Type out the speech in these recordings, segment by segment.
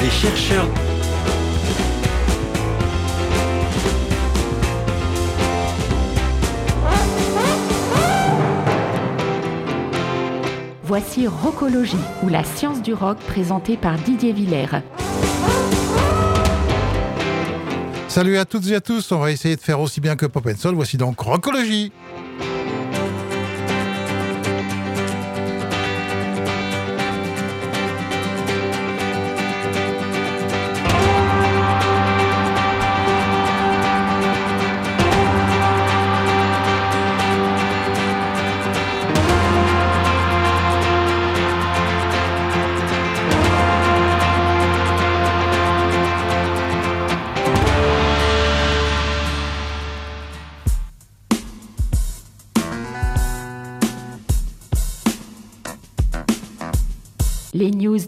des chercheurs Voici Rockologie, ou la science du rock présentée par Didier Villers. Salut à toutes et à tous, on va essayer de faire aussi bien que Pop and Soul, voici donc Rockologie.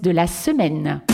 de la semaine.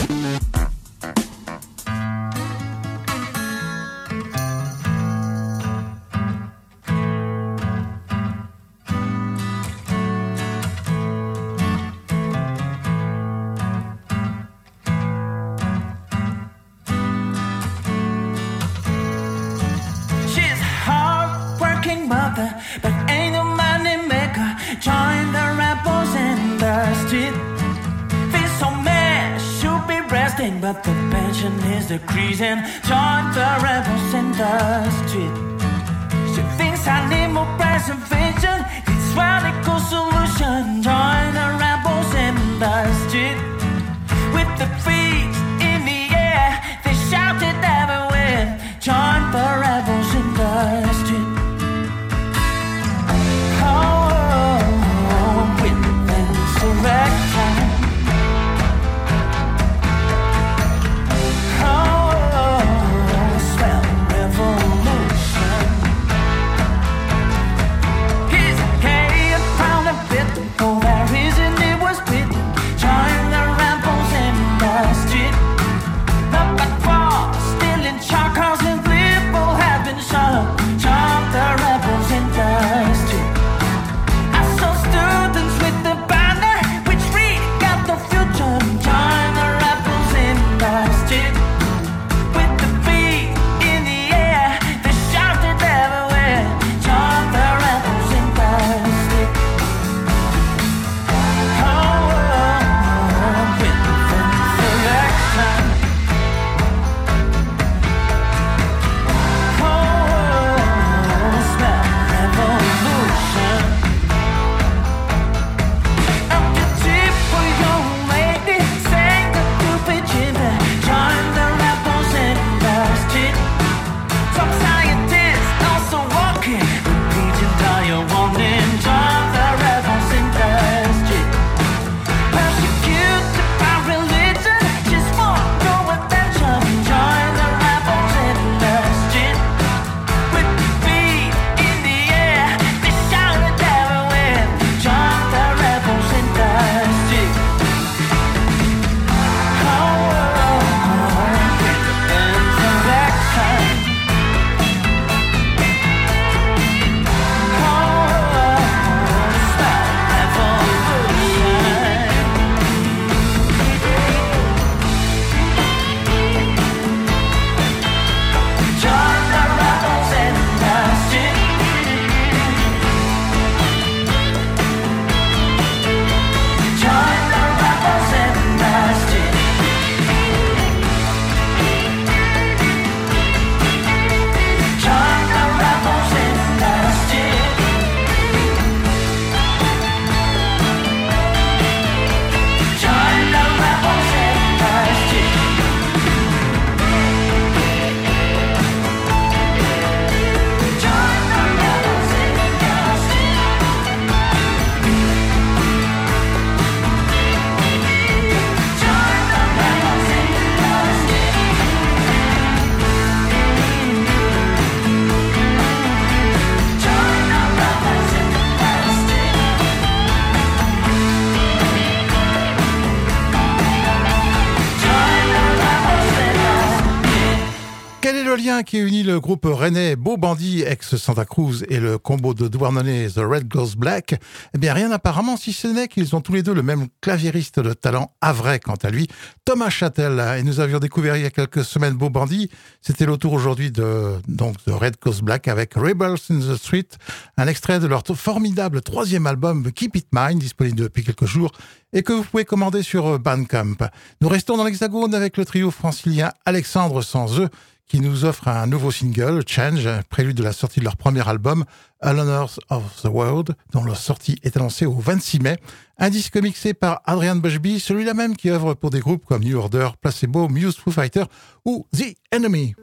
Le groupe rennais Beau Bandit ex Santa Cruz et le combo de Douarnenez The Red Goes Black, eh bien rien apparemment si ce n'est qu'ils ont tous les deux le même claviériste de talent vrai quant à lui, Thomas Châtel. Et nous avions découvert il y a quelques semaines Beau Bandit. C'était le tour aujourd'hui de, donc, de Red Goes Black avec Rebels in the Street, un extrait de leur formidable troisième album Keep It Mind, disponible depuis quelques jours et que vous pouvez commander sur Bandcamp. Nous restons dans l'Hexagone avec le trio francilien Alexandre Sans eux qui nous offre un nouveau single, Change, prélude de la sortie de leur premier album, Aloners of the World, dont la sortie est annoncée au 26 mai. Un disque mixé par Adrian Bushby, celui-là même qui œuvre pour des groupes comme New Order, Placebo, Muse, Foo Fighter ou The Enemy.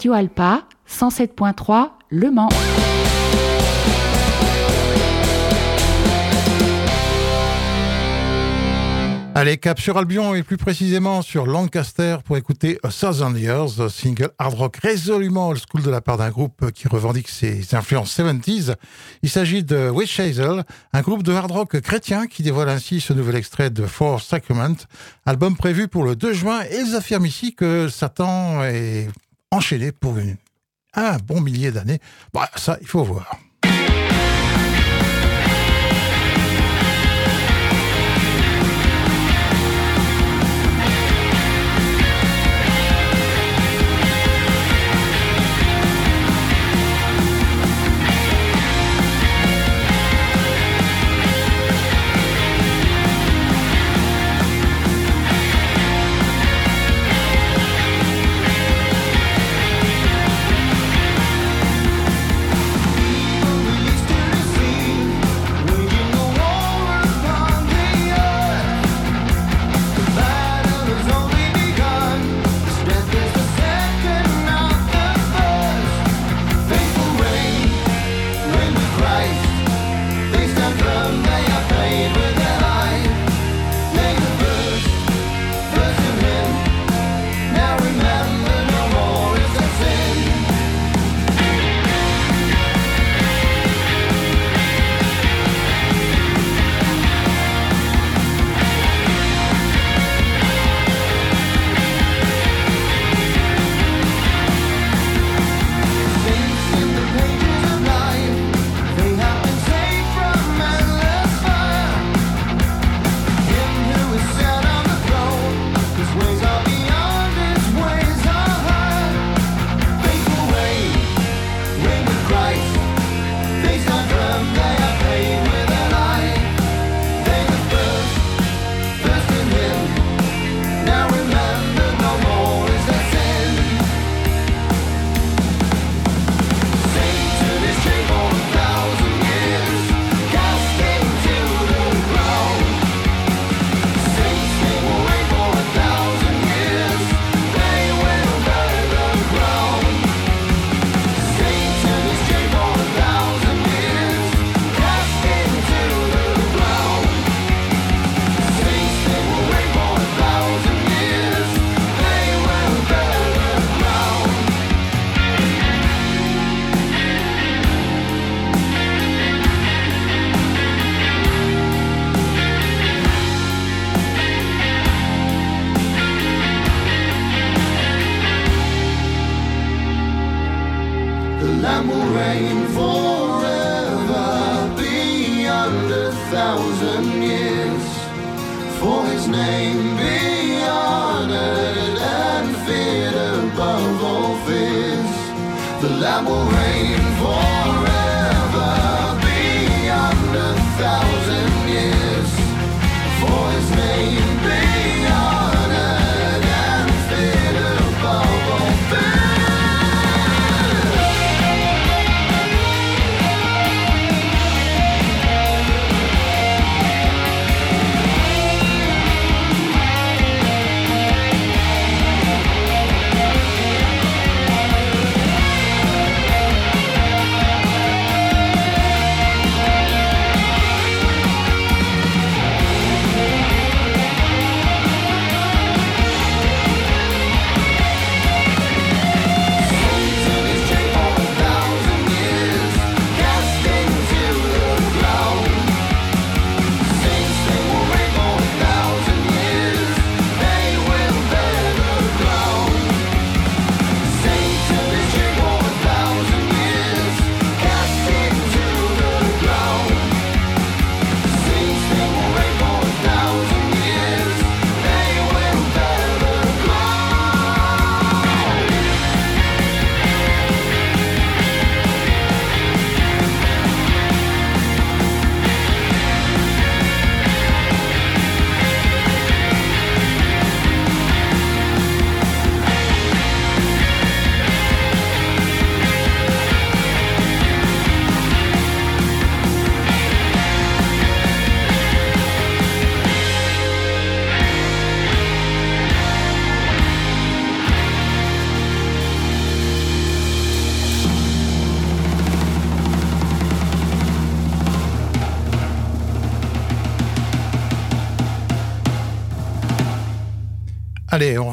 Radio Alpa 107.3 Le Mans. Allez, cap sur Albion et plus précisément sur Lancaster pour écouter A Thousand Years, single hard rock résolument old school de la part d'un groupe qui revendique ses influences 70s. Il s'agit de Witch Hazel, un groupe de hard rock chrétien qui dévoile ainsi ce nouvel extrait de Four Sacrament, album prévu pour le 2 juin et ils affirment ici que Satan est enchaîné pour une, un bon millier d'années. Bah, ça, il faut voir.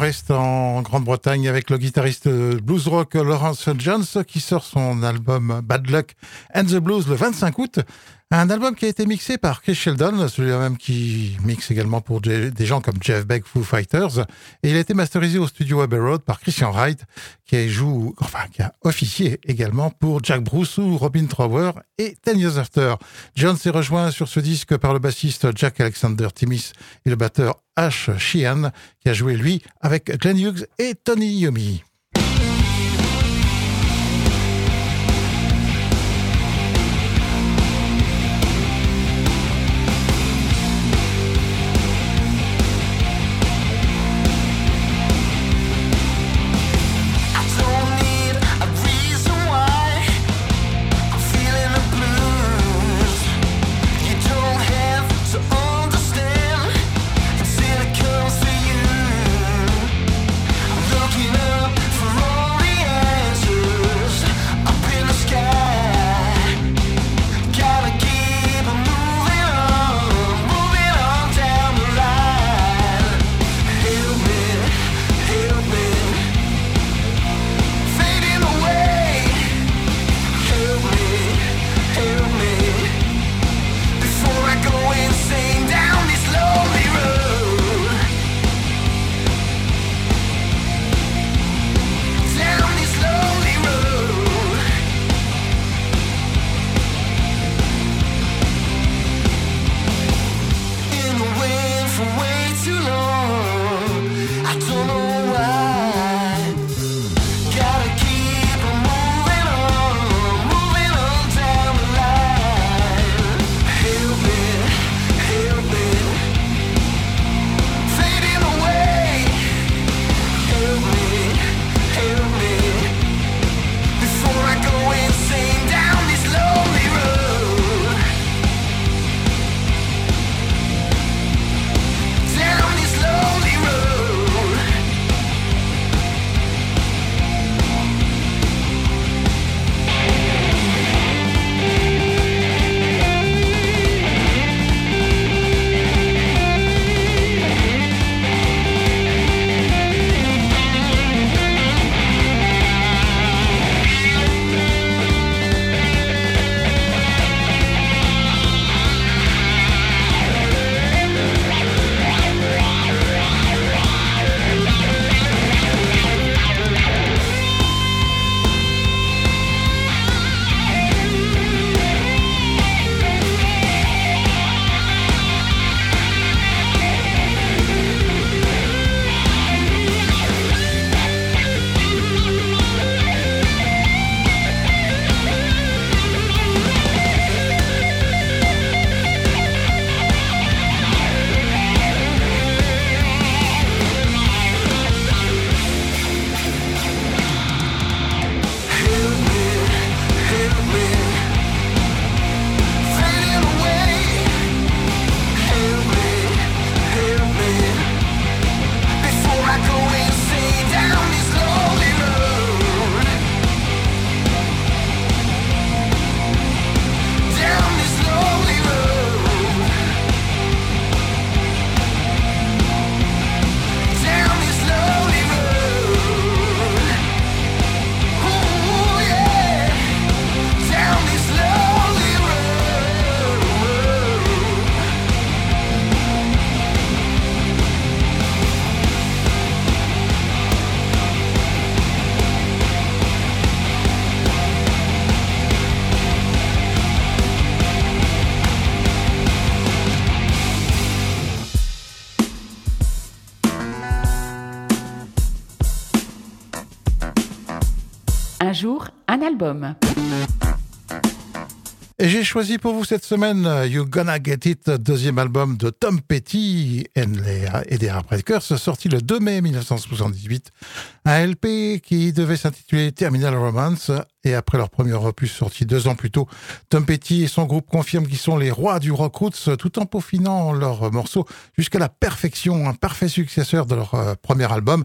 Reste en Grande-Bretagne avec le guitariste blues rock Lawrence Jones qui sort son album Bad Luck and the Blues le 25 août. Un album qui a été mixé par Chris Sheldon, celui-là même qui mixe également pour des gens comme Jeff Beck, Foo Fighters. Et il a été masterisé au studio Abbey Road par Christian Wright, qui joue, enfin, qui a officié également pour Jack Bruce ou Robin Trower et Ten Years After. John s'est rejoint sur ce disque par le bassiste Jack Alexander Timmis et le batteur Ash Sheehan, qui a joué lui avec Glenn Hughes et Tony Yomi. Et j'ai choisi pour vous cette semaine You Gonna Get It, deuxième album de Tom Petty et des Heartbreakers, sorti le 2 mai 1978. Un LP qui devait s'intituler Terminal Romance. Et après leur premier opus sorti deux ans plus tôt, Tom Petty et son groupe confirment qu'ils sont les rois du rock roots tout en peaufinant leurs morceaux jusqu'à la perfection, un parfait successeur de leur euh, premier album.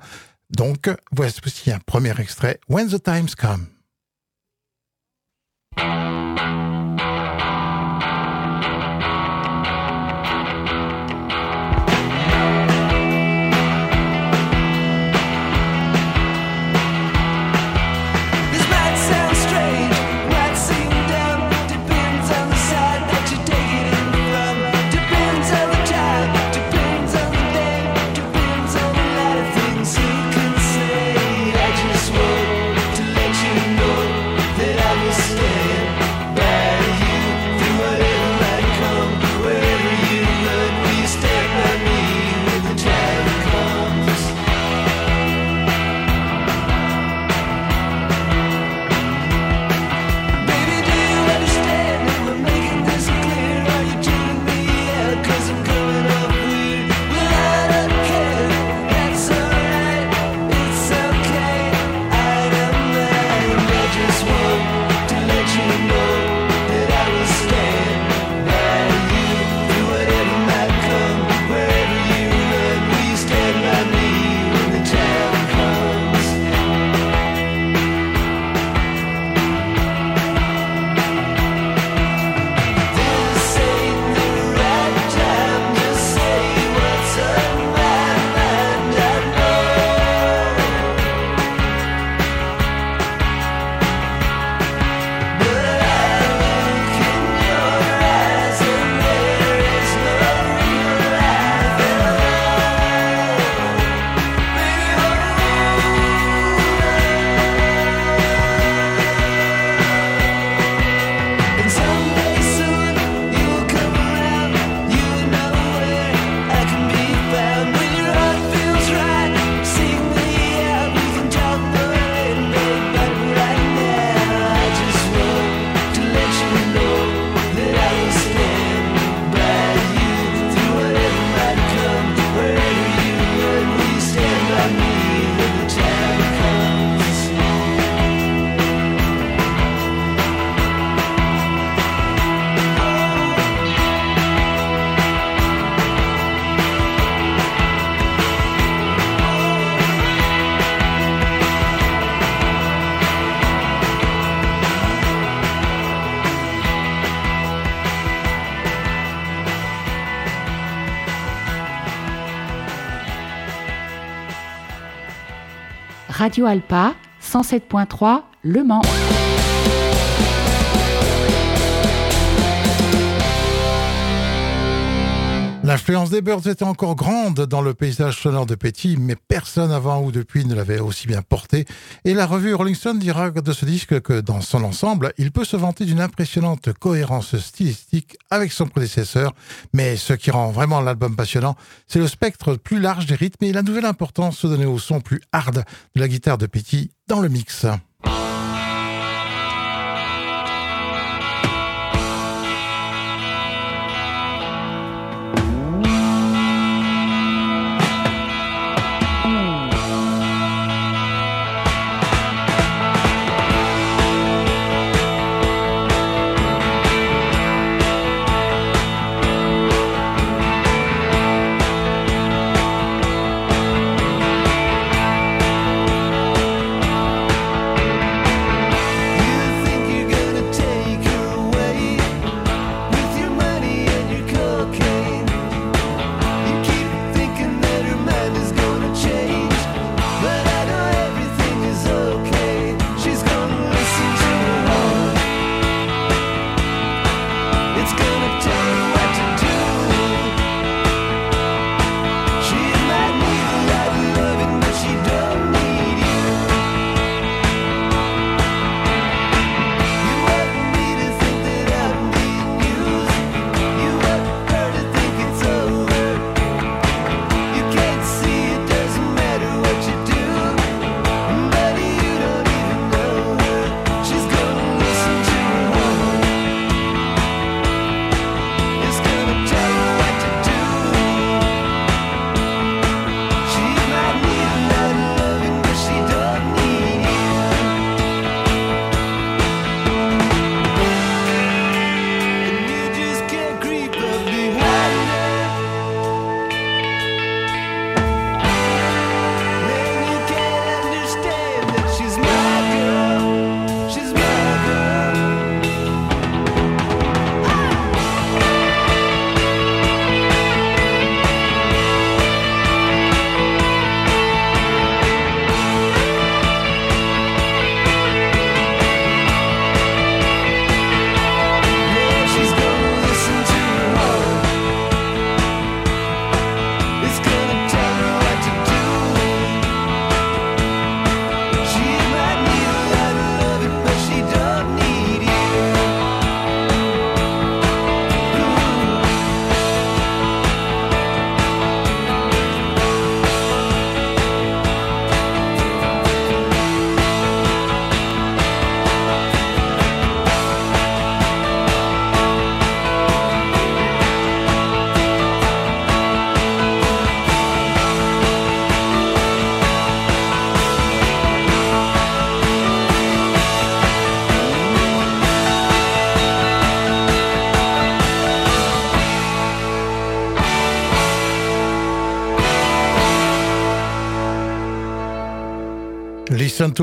Donc, voici un premier extrait, When the Times Come. Música Radio Alpa 107.3 Le Mans. L'influence des Birds était encore grande dans le paysage sonore de Petty, mais personne avant ou depuis ne l'avait aussi bien porté. Et la revue Rolling Stone dira de ce disque que dans son ensemble, il peut se vanter d'une impressionnante cohérence stylistique avec son prédécesseur. Mais ce qui rend vraiment l'album passionnant, c'est le spectre plus large des rythmes et la nouvelle importance donnée au son plus hard de la guitare de Petty dans le mix.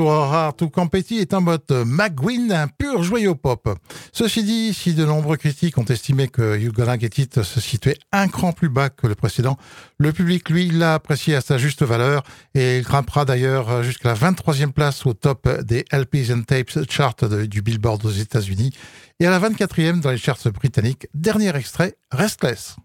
Our Heart ou Campeti est un mode McGuinn, un pur joyau pop. Ceci dit, si de nombreux critiques ont estimé que You Gonna Get It se situait un cran plus bas que le précédent, le public, lui, l'a apprécié à sa juste valeur et grimpera d'ailleurs jusqu'à la 23e place au top des LPs and Tapes chart du Billboard aux États-Unis et à la 24e dans les charts britanniques. Dernier extrait, Restless.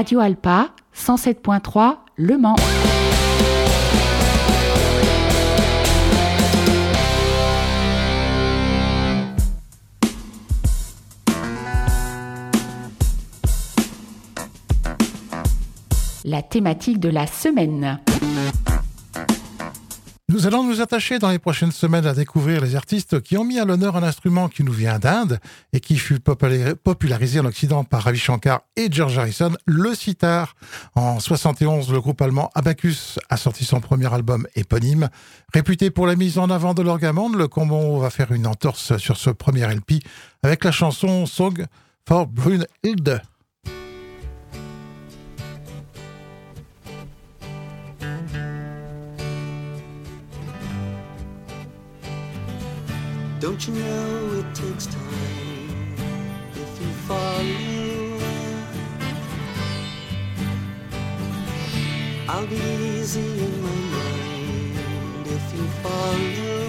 Radio Alpa 107.3 Le Mans. La thématique de la semaine. Nous allons nous attacher dans les prochaines semaines à découvrir les artistes qui ont mis à l'honneur un instrument qui nous vient d'Inde et qui fut popularisé en Occident par Ravi Shankar et George Harrison, le sitar. En 71, le groupe allemand Abacus a sorti son premier album éponyme. Réputé pour la mise en avant de l'orgamande, le combo va faire une entorse sur ce premier LP avec la chanson Song for Brunhilde. Don't you know it takes time if you follow? I'll be easy in my mind if you follow.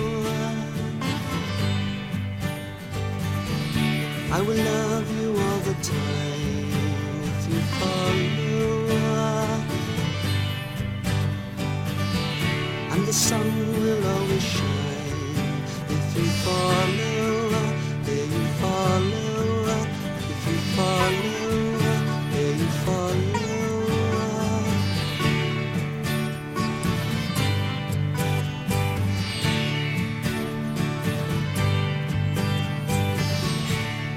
I will love you all the time if you follow. And the sun will always fall you fall. If you fall you fall.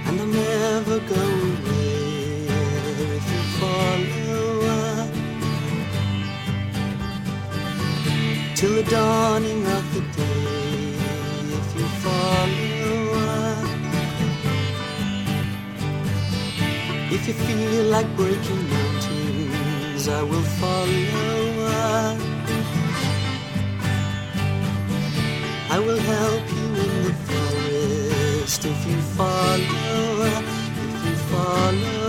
And I'm never going away if you fall. Till the dawning If you feel like breaking mountains, I will follow. I will help you in the forest if you follow. If you follow.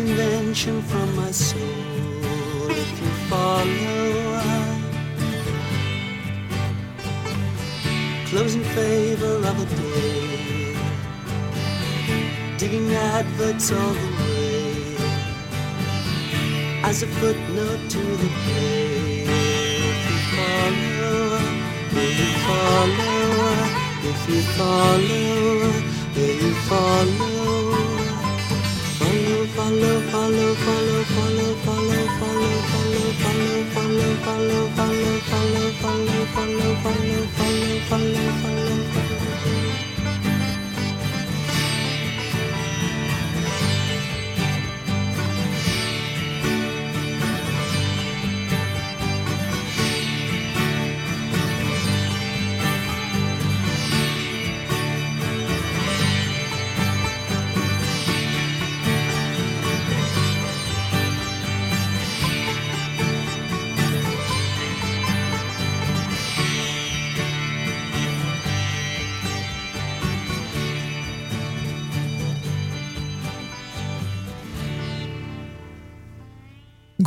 Invention from my soul if you follow. Closing favor of a day, digging adverts all the way as a footnote to the play. If you follow, will you follow? If you follow, will you follow, follow, follow, follow, follow, follow, follow, follow, follow, follow, follow, follow, follow, follow, follow, follow, follow, follow, follow.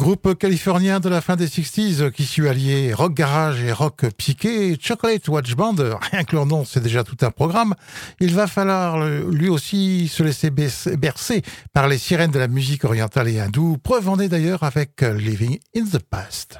Groupe californien de la fin des 60s qui suit allier rock garage et rock piqué, Chocolate Watch Band, rien que leur nom c'est déjà tout un programme, il va falloir lui aussi se laisser bercer par les sirènes de la musique orientale et hindoue, preuve en est d'ailleurs avec Living in the Past.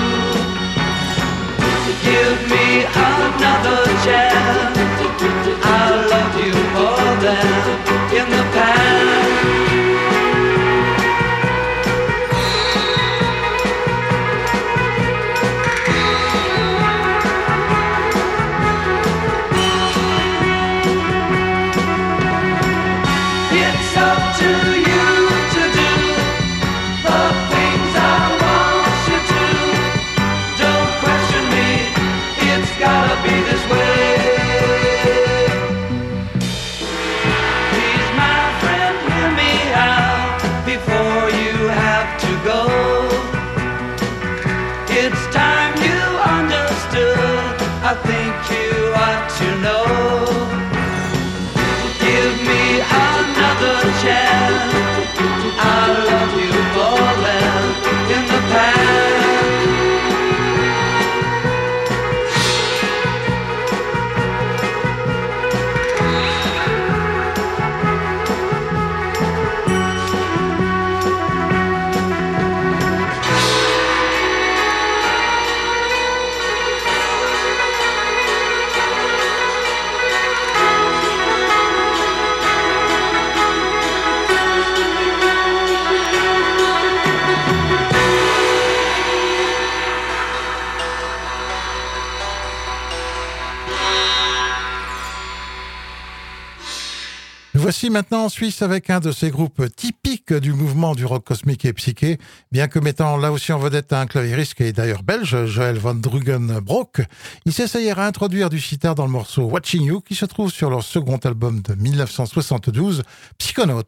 the chair. Maintenant en Suisse avec un de ces groupes typiques du mouvement du rock cosmique et psyché, bien que mettant là aussi en vedette un claviériste qui est d'ailleurs belge, Joël van Drugenbroek. Il s'essayera à introduire du sitar dans le morceau Watching You qui se trouve sur leur second album de 1972, Psychonaut.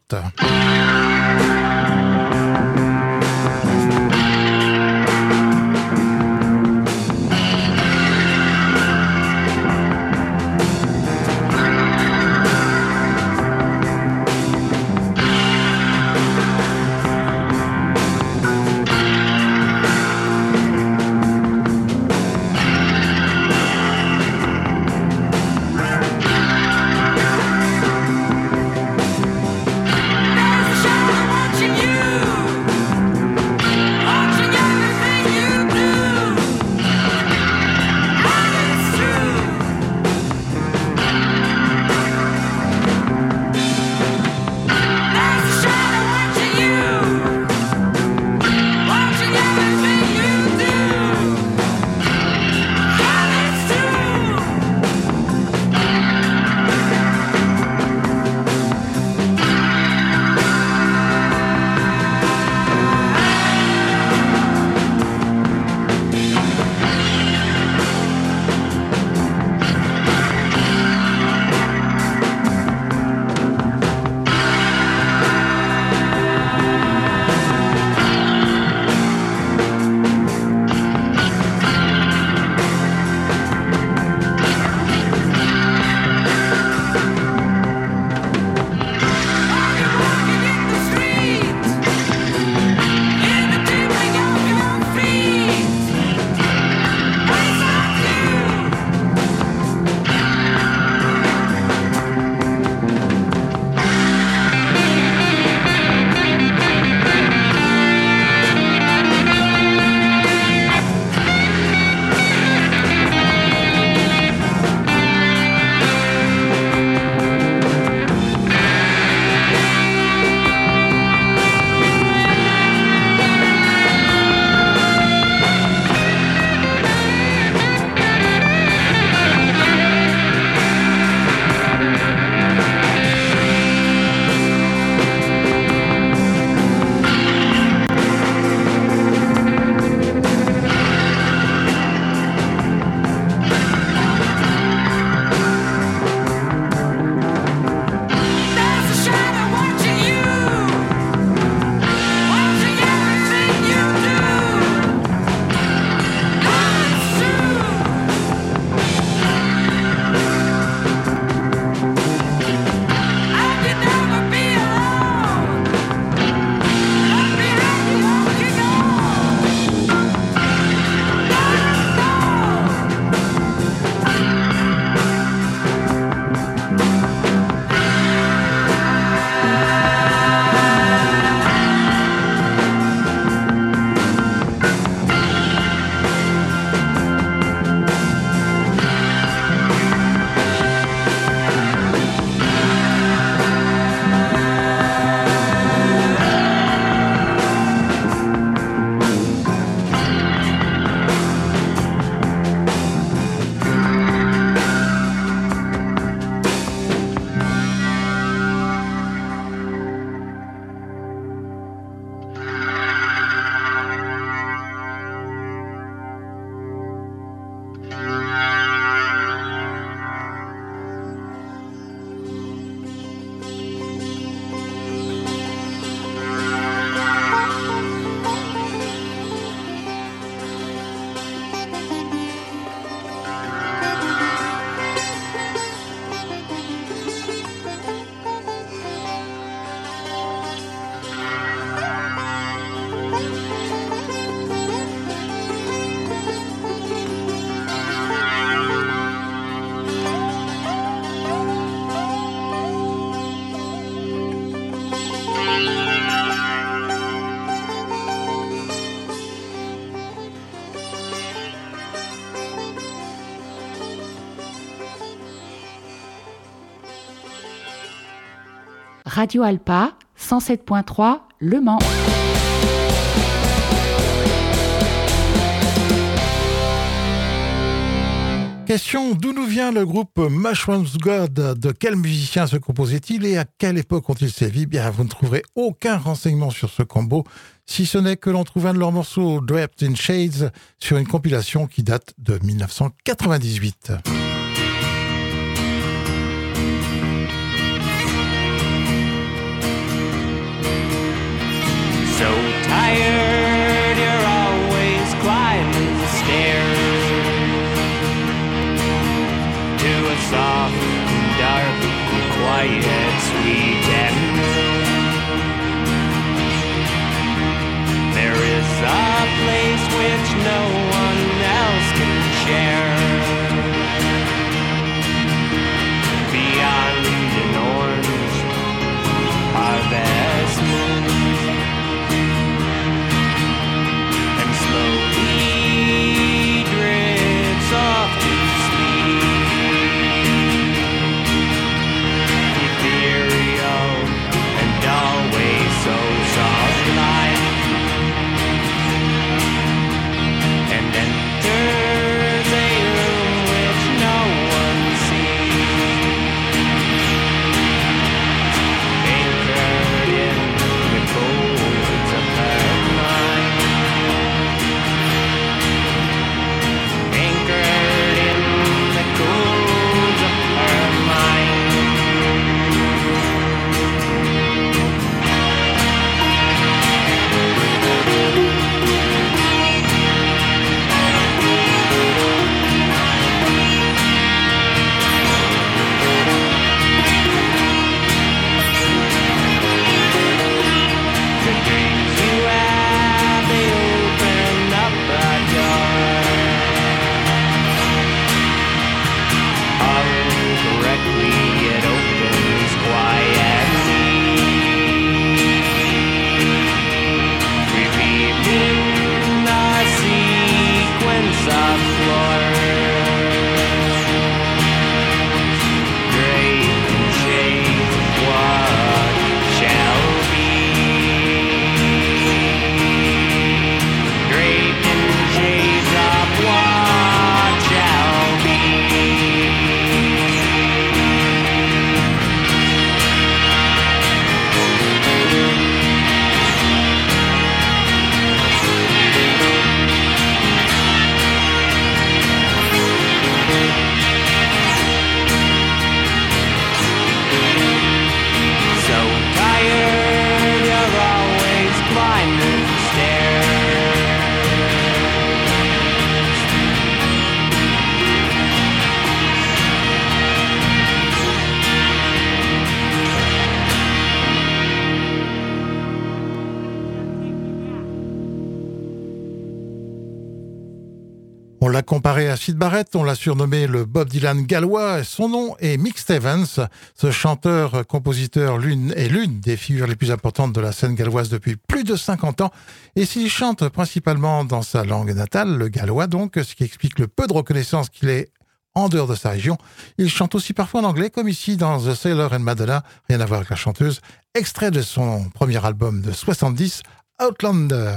Radio Alpa 107.3 Le Mans. Question d'où nous vient le groupe Mushrooms God De quel musicien se composait-il et à quelle époque ont-ils sévi Bien, vous ne trouverez aucun renseignement sur ce combo, si ce n'est que l'on trouve un de leurs morceaux Draped in Shades sur une compilation qui date de 1998. Quiet, sweet end. There is a place which no Surnommé le Bob Dylan gallois. Son nom est Mick Stevens. Ce chanteur, compositeur, l'une est l'une des figures les plus importantes de la scène galloise depuis plus de 50 ans. Et s'il chante principalement dans sa langue natale, le gallois donc, ce qui explique le peu de reconnaissance qu'il est en dehors de sa région. Il chante aussi parfois en anglais, comme ici dans The Sailor and Madonna, rien à voir avec la chanteuse, extrait de son premier album de 70, Outlander.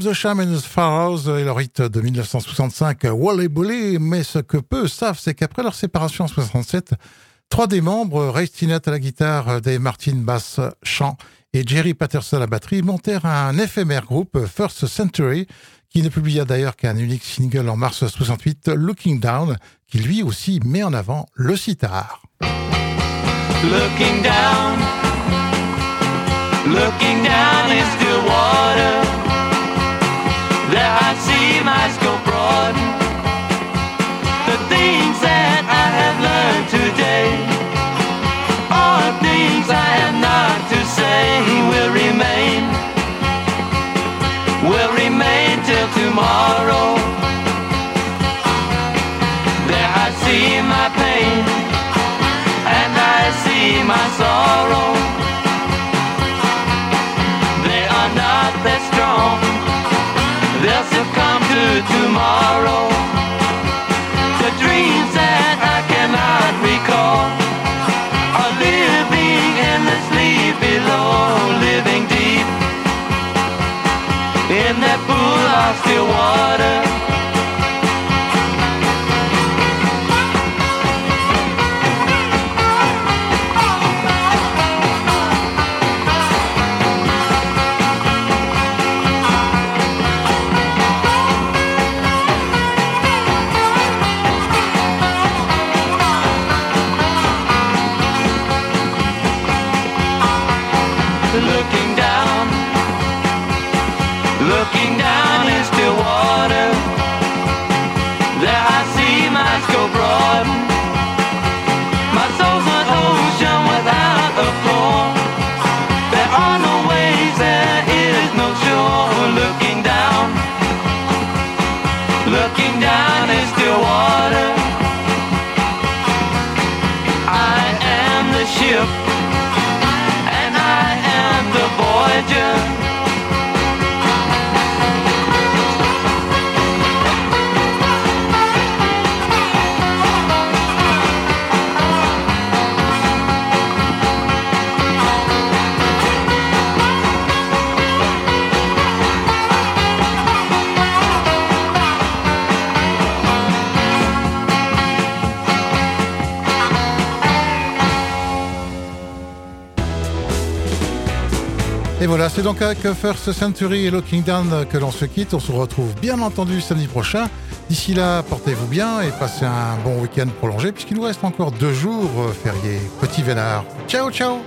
The Sham and the Pharaohs et leur hit de 1965, Wally Bully, mais ce que peu savent, c'est qu'après leur séparation en 67, trois des membres, Ray Stinnett à la guitare, Dave Martin basse, chant et Jerry Patterson à la batterie, montèrent un éphémère groupe, First Century, qui ne publia d'ailleurs qu'un unique single en mars 68, Looking Down, qui lui aussi met en avant le sitar. There I see my scope broaden. The things that I have learned today are things I have not to say will remain, will remain till tomorrow. There I see my pain and I see my sorrow. Tomorrow. Voilà, c'est donc avec First Century et Looking Down que l'on se quitte. On se retrouve bien entendu samedi prochain. D'ici là, portez-vous bien et passez un bon week-end prolongé puisqu'il nous reste encore deux jours euh, fériés. Petit vénard. Ciao, ciao